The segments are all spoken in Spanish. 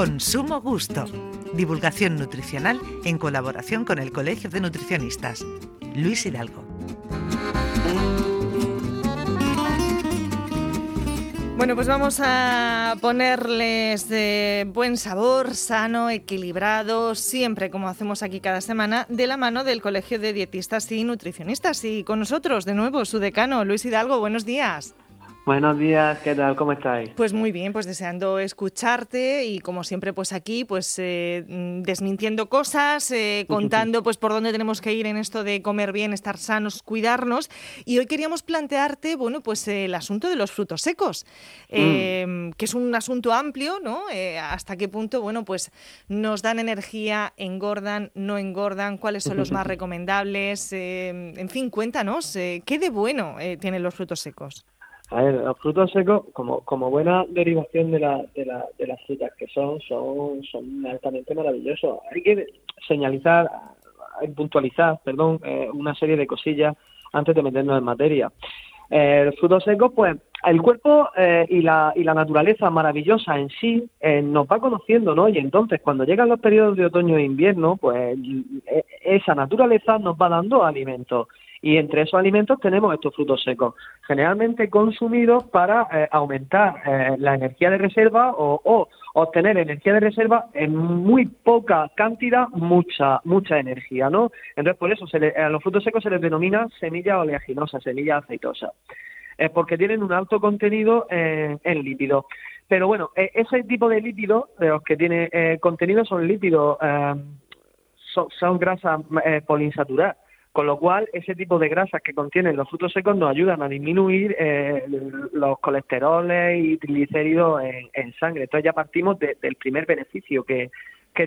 con sumo gusto. Divulgación nutricional en colaboración con el Colegio de Nutricionistas. Luis Hidalgo. Bueno, pues vamos a ponerles de buen sabor, sano, equilibrado, siempre como hacemos aquí cada semana, de la mano del Colegio de Dietistas y Nutricionistas. Y con nosotros, de nuevo, su decano, Luis Hidalgo. Buenos días. Buenos días, ¿qué tal? ¿Cómo estáis? Pues muy bien, pues deseando escucharte y como siempre pues aquí pues eh, desmintiendo cosas, eh, contando pues por dónde tenemos que ir en esto de comer bien, estar sanos, cuidarnos y hoy queríamos plantearte bueno pues el asunto de los frutos secos, mm. em, que es un asunto amplio, ¿no? Eh, hasta qué punto bueno pues nos dan energía, engordan, no engordan, cuáles son los más recomendables, em, en fin cuéntanos qué de bueno tienen los frutos secos. A ver, los frutos secos, como, como buena derivación de, la, de, la, de las frutas que son, son, son altamente maravillosos. Hay que señalizar, puntualizar, perdón, eh, una serie de cosillas antes de meternos en materia. Eh, los frutos secos, pues, el cuerpo eh, y, la, y la naturaleza maravillosa en sí nos va conociendo, ¿no? Y entonces, cuando llegan los periodos de otoño e invierno, pues, esa naturaleza nos va dando alimentos y entre esos alimentos tenemos estos frutos secos, generalmente consumidos para eh, aumentar eh, la energía de reserva o, obtener energía de reserva en muy poca cantidad, mucha mucha energía, ¿no? Entonces por eso a los frutos secos se les denomina semilla oleaginosa, semilla aceitosa, es porque tienen un alto contenido en lípidos. Pero bueno, e, ese tipo de lípidos, de los que tiene eh, contenido son lípidos, son, son, grasas poliinsaturadas con lo cual, ese tipo de grasas que contienen los frutos secos nos ayudan a disminuir eh, los colesteroles y triglicéridos en, sangre. Entonces ya partimos del primer beneficio que,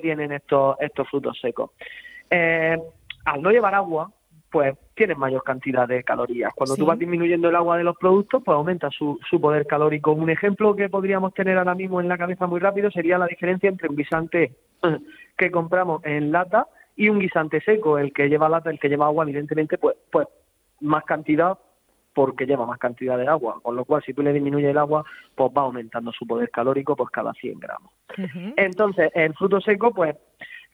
tienen estos, estos frutos secos. Eh, al no llevar agua, pues tienen mayor cantidad de calorías. Cuando tú vas disminuyendo el agua de los productos, pues aumenta su, su poder calórico. Un ejemplo que podríamos tener ahora mismo en la cabeza muy rápido sería la diferencia entre un guisante que compramos en lata y un guisante seco, el que lleva lata, el que lleva agua, evidentemente, pues, pues más cantidad porque lleva más cantidad de agua, con lo cual si tú le disminuyes el agua, pues va aumentando su poder calórico pues cada 100 gramos. Entonces, el fruto seco, pues,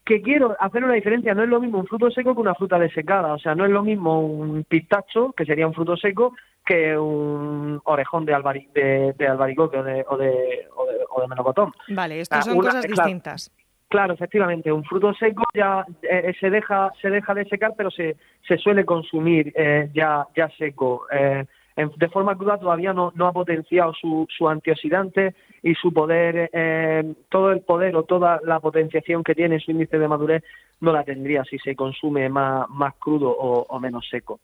que quiero hacer una diferencia, no es lo mismo un fruto seco que una fruta desecada, o sea, no es lo mismo un pistacho, que sería un fruto seco, que un orejón de, de, albaricoque o de, o de, o de, melocotón. Vale, estas son cosas distintas. Claro, efectivamente, un fruto seco ya eh, se deja se deja de secar, pero se, se suele consumir eh, ya ya seco. Eh, de forma cruda todavía no, no ha potenciado su, su antioxidante y su poder, todo el poder o toda la potenciación que tiene su índice de madurez no la tendría si se consume más, más crudo o, o menos seco.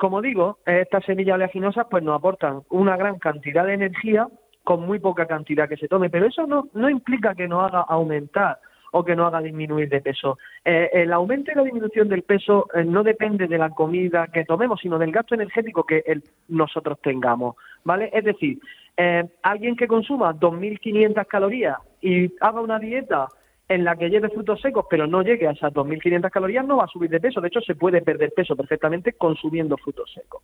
como digo, estas semillas oleaginosas pues nos aportan una gran cantidad de energía con muy poca cantidad que se tome, pero eso no, no implica que nos haga aumentar o que no haga disminuir de peso. Eh, el aumento y la disminución del peso eh, no depende de la comida que tomemos, sino del gasto energético que nosotros tengamos, ¿vale? Es decir, eh, alguien que consuma 2.500 calorías y haga una dieta en la que lleve frutos secos, pero no llegue a esas 2.500 calorías, no va a subir de peso. De hecho, se puede perder peso perfectamente consumiendo frutos secos.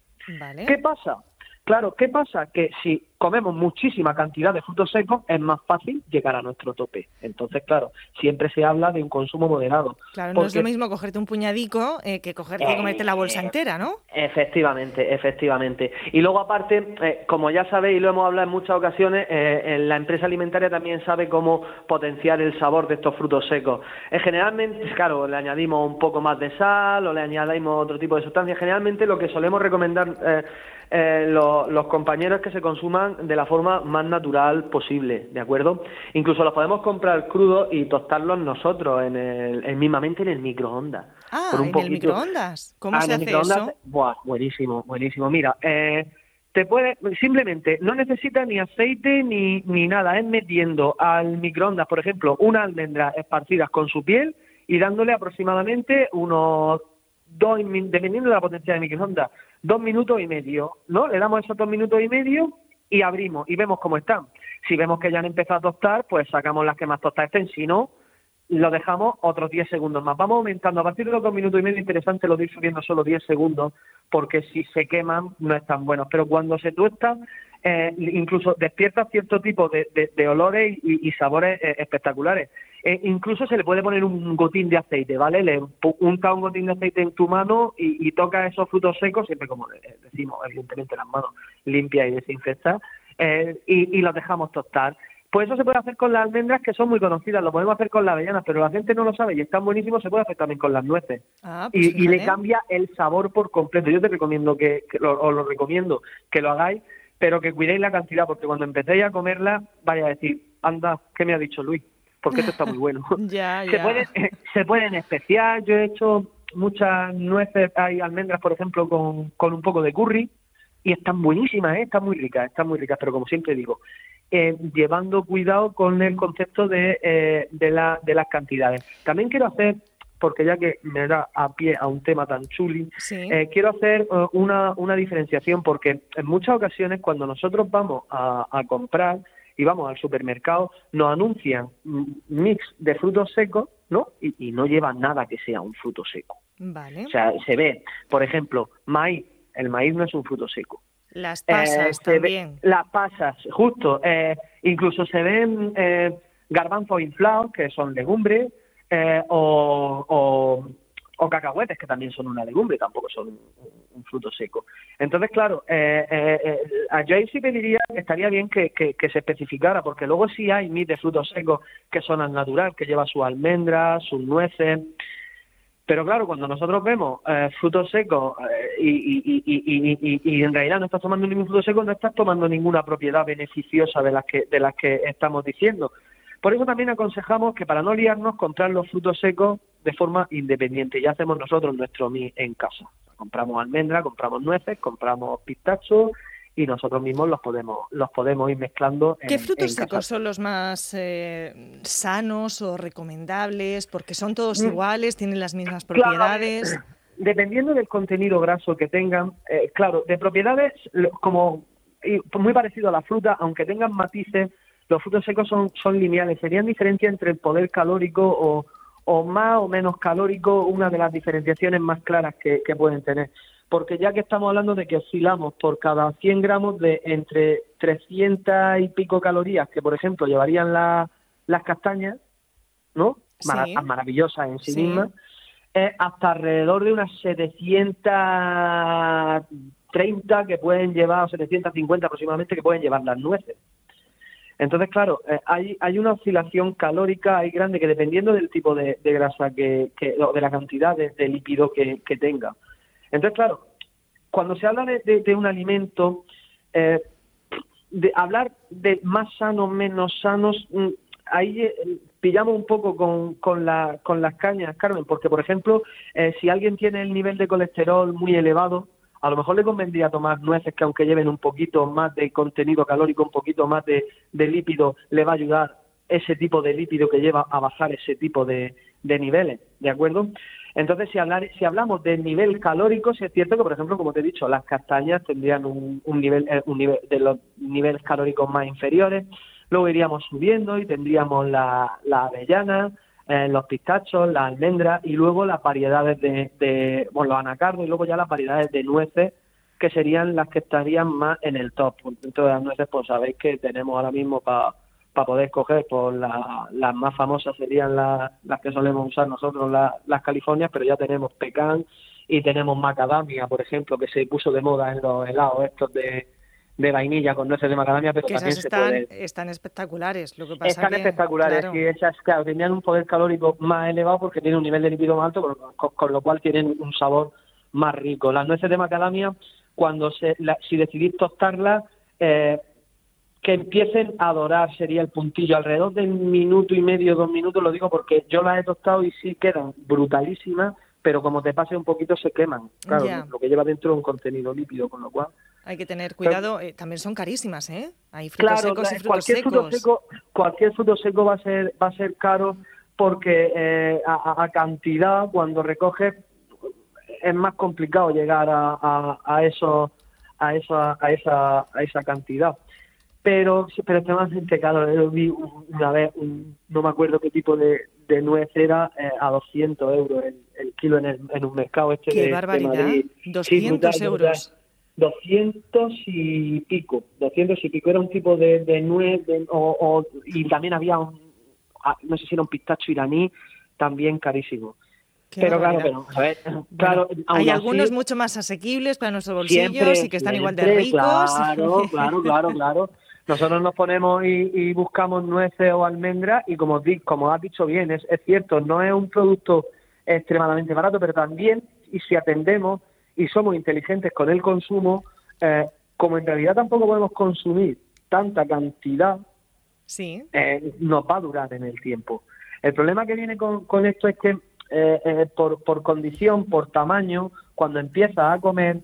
¿Qué pasa? Claro, ¿qué pasa? Que si comemos muchísima cantidad de frutos secos, es más fácil llegar a nuestro tope. Entonces, claro, siempre se habla de un consumo moderado. Claro, no es lo mismo cogerte un puñadico eh, que cogerte y comerte la bolsa entera, ¿no? Efectivamente, efectivamente. Y luego, aparte, eh, como ya sabéis y lo hemos hablado en muchas ocasiones, eh, la empresa alimentaria también sabe cómo potenciar el sabor de estos frutos secos. generalmente, claro, le añadimos un poco más de sal o le añadimos otro tipo de sustancias. Generalmente, lo que solemos recomendar los compañeros es que se consuman de la forma más natural posible, ¿de acuerdo? Incluso los podemos comprar crudos y tostarlos nosotros en el, mismamente en el microondas. Ah, en el microondas. ¿Cómo ah, se hace eso? Buah, buenísimo, buenísimo. Mira, eh, te puede simplemente no necesita ni aceite ni, ni nada, es metiendo al microondas, por ejemplo, una almendra esparcidas con su piel y dándole aproximadamente unos dos, dependiendo de la potencia del microondas, dos minutos y medio, ¿no? Le damos esos dos minutos y medio y abrimos y vemos cómo están. Si vemos que ya han empezado a tostar, pues sacamos las que más tostadas estén, si no, lo dejamos otros 10 segundos más. Vamos aumentando. A partir de los dos minutos y medio, interesante lo de ir subiendo solo 10 segundos, porque si se queman no están buenos. Pero cuando se tuestan, eh, incluso despierta cierto tipo de, olores y, sabores eh, espectaculares. E incluso se le puede poner un gotín de aceite, ¿vale? Le unta un gotín de aceite en tu mano y, toca esos frutos secos, siempre como decimos, evidentemente las manos limpias y desinfectadas, y, y los dejamos tostar. Pues eso se puede hacer con las almendras que son muy conocidas, lo podemos hacer con las avellanas, pero la gente no lo sabe y están buenísimos, se puede hacer también con las nueces. Ah, pues y, le cambia el sabor por completo. Yo te recomiendo que, os lo recomiendo que lo hagáis, pero que cuidéis la cantidad, porque cuando empecéis a comerla, vaya a decir, anda, ¿qué me ha dicho Luis? Porque esto está muy bueno. ya, Se, pueden, se pueden especiar, yo he hecho muchas nueces, hay almendras, por ejemplo, con, con un poco de curry, y están buenísimas, ¿eh? están muy ricas, están muy ricas, pero como siempre digo, eh, llevando cuidado con el concepto de, eh, de, la, de las cantidades. También quiero hacer, porque ya que me da a pie a un tema tan chuli, eh, quiero hacer una, una diferenciación porque en muchas ocasiones cuando nosotros vamos a, comprar y vamos al supermercado, nos anuncian mix de frutos secos, ¿no? Y, y, no llevan nada que sea un fruto seco. Vale. O sea, se ve, por ejemplo, maíz. El maíz no es un fruto seco. Las eh, pasas también. las pasas, justo. Eh, incluso se ven eh, garbanzos inflados, que son legumbres, eh, o, cacahuetes, que también son una legumbre, tampoco son un, fruto seco. Entonces, claro, a yo sí pediría estaría bien que, se especificara, porque luego sí hay mit de frutos secos que son al natural, que lleva sus almendras, sus nueces. Pero claro, cuando nosotros vemos eh, frutos secos eh, y, y, y, en realidad no estás tomando ningún fruto seco, no estás tomando ninguna propiedad beneficiosa de las que, de las que estamos diciendo. Por eso también aconsejamos que para no liarnos, comprar los frutos secos de forma independiente. Ya hacemos nosotros nuestro mi en casa. Compramos almendra, compramos nueces, compramos pistachos, y nosotros mismos los podemos los podemos ir mezclando. ¿Qué frutos secos son los más eh, sanos o recomendables? Porque son todos mm. iguales, tienen las mismas propiedades. dependiendo del contenido graso que tengan, eh, claro, de propiedades como muy parecido a la fruta, aunque tengan matices, los frutos secos son, son lineales. Serían diferencia entre el poder calórico o, o más o menos calórico, una de las diferenciaciones más claras que, que pueden tener porque ya que estamos hablando de que oscilamos por cada 100 gramos de entre 300 y pico calorías que, por ejemplo, llevarían las castañas, ¿no? maravillosas en sí, mismas, hasta alrededor de unas 730 que pueden llevar, o 750 aproximadamente, que pueden llevar las nueces. Entonces, claro, eh, hay, hay una oscilación calórica ahí grande que dependiendo del tipo de, grasa que, que, o de la cantidad de, lípido que tenga. Entonces, claro, cuando se habla de, un alimento, eh, de hablar de más sanos, menos sanos, mm, ahí eh, pillamos un poco con, con, la, con las cañas, Carmen, porque, por ejemplo, eh, si alguien tiene el nivel de colesterol muy elevado, a lo mejor le convendría tomar nueces que aunque lleven un poquito más de contenido calórico, un poquito más de, lípido, le va a ayudar ese tipo de lípido que lleva a bajar ese tipo de, de niveles, ¿de acuerdo? Entonces, si, si hablamos del nivel calórico, sí es cierto que, por ejemplo, como te he dicho, las castañas tendrían un, nivel, eh, un nivel de los niveles calóricos más inferiores. Luego iríamos subiendo y tendríamos la, la avellana, eh, los pistachos, las almendras y luego las variedades de, de bueno, los anacardos y luego ya las variedades de nueces que serían las que estarían más en el top. Dentro de las nueces, pues sabéis que tenemos ahora mismo para para poder escoger, pues las más famosas serían las que solemos usar nosotros, las Californias, pero ya tenemos pecan y tenemos macadamia, por ejemplo, que se puso de moda en los helados estos de, de vainilla con nueces de macadamia, pero también están, se puede... están espectaculares. Lo que pasa están espectaculares y esas, claro, tenían un poder calórico más elevado porque tienen un nivel de lípido más alto, con, lo cual tienen un sabor más rico. Las nueces de macadamia, cuando se, si decidís tostarlas, eh, que empiecen a dorar sería el puntillo. Alrededor de un minuto y medio, dos minutos, lo digo porque yo las he tostado y sí quedan brutalísimas, pero como te pase un poquito se queman. Claro, lo que lleva dentro es un contenido lípido, con lo cual... Hay que tener cuidado, eh, también son carísimas, ¿eh? Hay frutos secos y frutos cualquier secos. Fruto seco, cualquier fruto seco va a ser, va a ser caro porque eh, a, cantidad, cuando recoges, es más complicado llegar a, a, a eso a esa, a esa, a esa cantidad pero, pero extremadamente caro. Yo vi una vez, no me acuerdo qué tipo de, de nuez era, eh, a 200 euros el, kilo en, el, en un mercado este ¡Qué barbaridad! 200 euros. 200 y pico, 200 y pico. Era un tipo de, de nuez o, y también había un, ah, no sé si era un pistacho iraní, también carísimo. pero claro, pero, a ver, claro, hay algunos mucho más asequibles para nuestros bolsillos y que están igual de ricos. Claro, claro, claro, claro. Nosotros nos ponemos y, buscamos nueces o almendras y como, como has dicho bien, es, es cierto, no es un producto extremadamente barato, pero también, y si atendemos y somos inteligentes con el consumo, eh, como en realidad tampoco podemos consumir tanta cantidad, sí. Eh, nos va a durar en el tiempo. El problema que viene con, con esto es que eh, por, por condición, por tamaño, cuando empiezas a comer,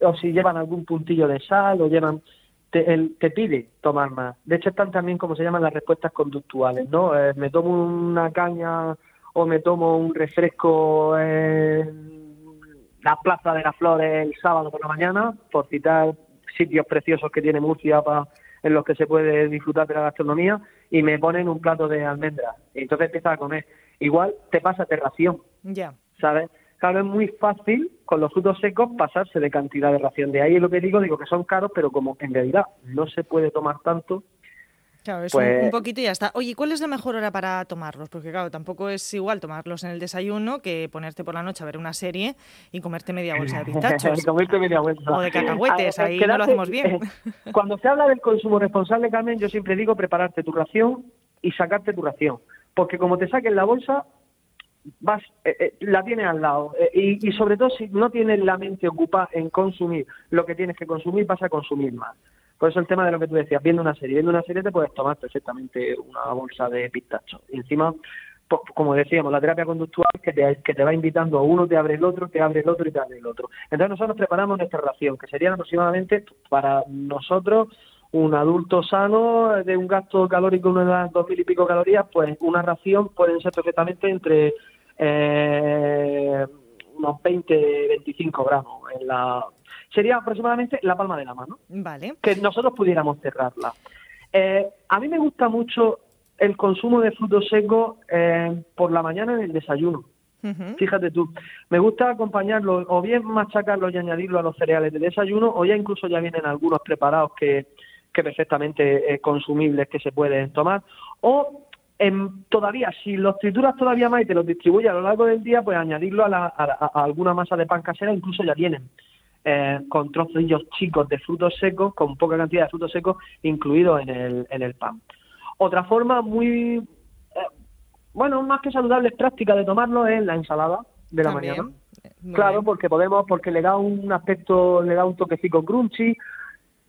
o si llevan algún puntillo de sal o llevan te, te, pide tomar más. De hecho, están también como se llaman las respuestas conductuales, ¿no? me tomo una caña o me tomo un refresco en la Plaza de las Flores el sábado por la mañana, por citar sitios preciosos que tiene Murcia para en los que se puede disfrutar de la gastronomía y me ponen un plato de almendras. Y entonces empiezas a comer. Igual te pasa de ración. Ya. ¿Sabes? Claro, es muy fácil con los frutos secos pasarse de cantidad de ración. De ahí es lo que digo, digo que son caros, pero como en realidad no se puede tomar tanto, Claro, es un, pues poquito y ya está. Oye, ¿cuál es la mejor hora para tomarlos? Porque claro, tampoco es igual tomarlos en el desayuno que ponerte por la noche a ver una serie y comerte media bolsa de pistachos. comerte media bolsa. O de cacahuetes, ahí no lo hacemos bien. Cuando se habla del consumo responsable, Carmen, yo siempre digo prepararte tu ración y sacarte tu ración. Porque como te saquen la bolsa, vas eh, eh, la tienes al lado. Eh, y, y sobre todo si no tienes la mente ocupada en consumir lo que tienes que consumir, vas a consumir más. Por eso el tema de lo que tú decías, viendo una serie, viendo una serie te puedes tomar perfectamente una bolsa de pistachos. Encima, como decíamos, la terapia conductual que te, va invitando a uno, te abre el otro, te abre el otro y te abre el otro. Entonces nosotros preparamos nuestra ración, que sería aproximadamente para nosotros un adulto sano de un gasto calórico de unas dos mil y pico calorías, pues una ración pueden ser perfectamente entre eh, unos 20, 25 gramos en la sería aproximadamente la palma de la mano. Vale. Que nosotros pudiéramos cerrarla. Eh, a mí me gusta mucho el consumo de frutos secos eh, por la mañana en el desayuno. Fíjate tú, me gusta acompañarlo o bien machacarlo y añadirlo a los cereales de desayuno o ya incluso ya vienen algunos preparados que, que perfectamente eh, consumibles que se pueden tomar o en, todavía, si los trituras todavía más y te los distribuyes a lo largo del día, pues añadirlo a, a alguna masa de pan casera, incluso ya vienen eh, con trozos chicos de frutos secos, con poca cantidad de frutos secos incluidos en el, en el pan. Otra forma muy, eh, bueno, más que saludable, es práctica de tomarlo es la ensalada de la mañana. claro, porque podemos, porque le da un aspecto, le da un toquecito crunchy,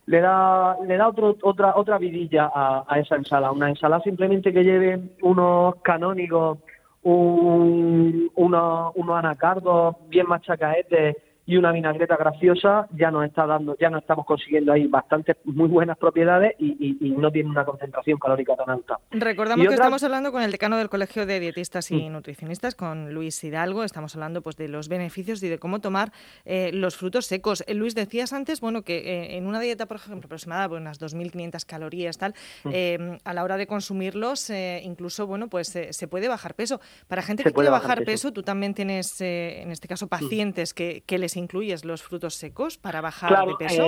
le da, le da otro, otra, otra vidilla a, a esa ensalada. Una ensalada simplemente que lleve unos canónigos, un, unos, unos anacardos bien machacaetes y una vinagreta graciosa ya nos está dando, ya nos estamos consiguiendo ahí bastantes muy buenas propiedades y, no tiene una concentración calórica tan alta. Recordamos que estamos hablando con el decano del Colegio de Dietistas y mm. Nutricionistas, con Luis Hidalgo. Estamos hablando pues de los beneficios y de cómo tomar eh, los frutos secos. Eh, Luis, decías antes, bueno, que eh, en una dieta, por ejemplo, aproximada por unas 2.500 calorías, tal, mm. a la hora de consumirlos, incluso, bueno, pues se puede bajar peso. Para gente que quiere bajar, peso, tú también tienes, en este caso, mm. pacientes que, que les incluyes los frutos secos para bajar de peso?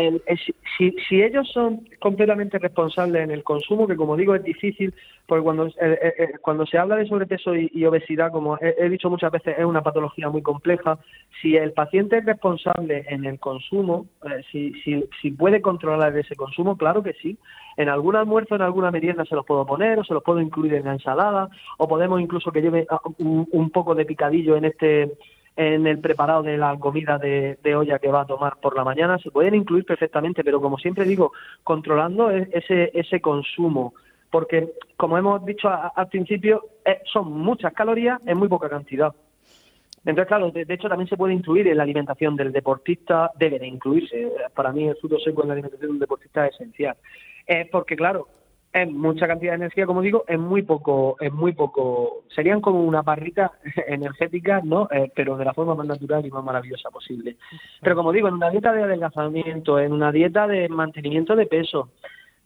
si, si, ellos son completamente responsables en el consumo, que como digo es difícil, porque cuando, eh, eh, eh, cuando se habla de sobrepeso y, obesidad, como he, dicho muchas veces, es una patología muy compleja. Si el paciente es responsable en el consumo, si, si, si puede controlar ese consumo, claro que sí. En algún almuerzo, en alguna merienda se los puedo poner, o se los puedo incluir en la ensalada, o podemos incluso que lleve ah, un poco de picadillo en este en el preparado de la comida de, olla que va a tomar por la mañana, se pueden incluir perfectamente, pero como siempre digo, controlando e, ese, ese consumo, porque como hemos dicho al principio, eh, son muchas calorías en muy poca cantidad. Entonces, claro, de, hecho también se puede incluir en la alimentación del deportista, debe de incluirse. Para mí el fruto seco en la alimentación del deportista es esencial. Eh, porque, claro, es mucha cantidad de energía, como digo, es muy poco, es muy poco, serían como una barrita energética, ¿no? Eh, pero de la forma más natural y más maravillosa posible. Pero como digo, en una dieta de adelgazamiento, en una dieta de mantenimiento de peso,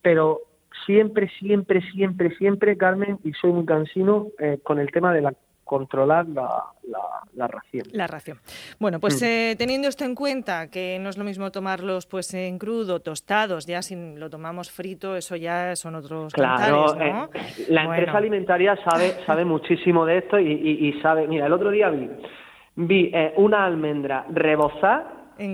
pero siempre, siempre, siempre, siempre, Carmen, y soy muy cansino eh, con el tema de la controlar la, la, ración. La ración. Bueno, pues mm. eh, teniendo esto en cuenta, que no es lo mismo tomarlos pues en crudo, tostados, ya si lo tomamos frito, eso ya son otros claro, ¿no? Eh, la empresa alimentaria sabe, sabe muchísimo de esto y, sabe, mira, el otro día vi, vi eh, una almendra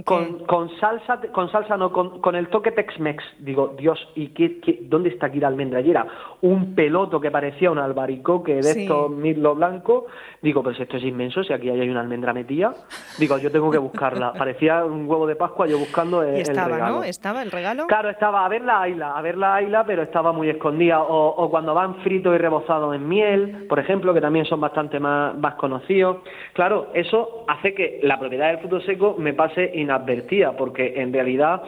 con, con, salsa, con salsa no, con, con el toque Tex-Mex. Digo, Dios, ¿y qué, qué, dónde está aquí la almendra? Y era un peloto que parecía un albaricoque de estos mirlo blanco. Digo, pues esto es inmenso, si aquí hay una almendra metida. Digo, yo tengo que buscarla. Parecía un huevo de Pascua, yo buscando el, estaba, regalo. ¿no? ¿Estaba el regalo? Claro, estaba a ver la aila, a ver la aila, pero estaba muy escondida. O, o cuando van fritos y rebozados en miel, por ejemplo, que también son bastante más, más conocidos. Claro, eso hace que la propiedad del fruto seco me pase inadvertida, porque en realidad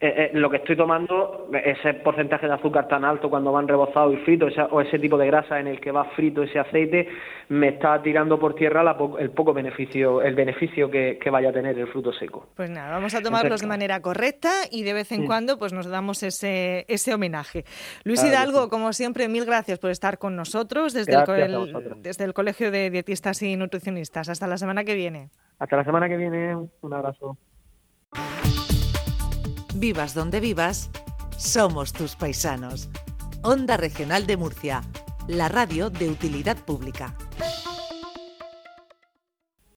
eh, eh, lo que estoy tomando, ese porcentaje de azúcar tan alto cuando van rebozados y fritos, o ese tipo de grasa en el que va frito ese aceite, me está tirando por tierra el poco beneficio, el beneficio que, vaya a tener el fruto seco. Pues nada, vamos a tomarlos de manera correcta y de vez en cuando pues nos damos ese, ese homenaje. Luis Hidalgo, como siempre, mil gracias por estar con nosotros desde el, desde el Colegio de Dietistas y Nutricionistas. Hasta la semana que viene. Hasta la semana que viene, un abrazo. Vivas donde vivas, somos tus paisanos. Onda Regional de Murcia, la radio de utilidad pública.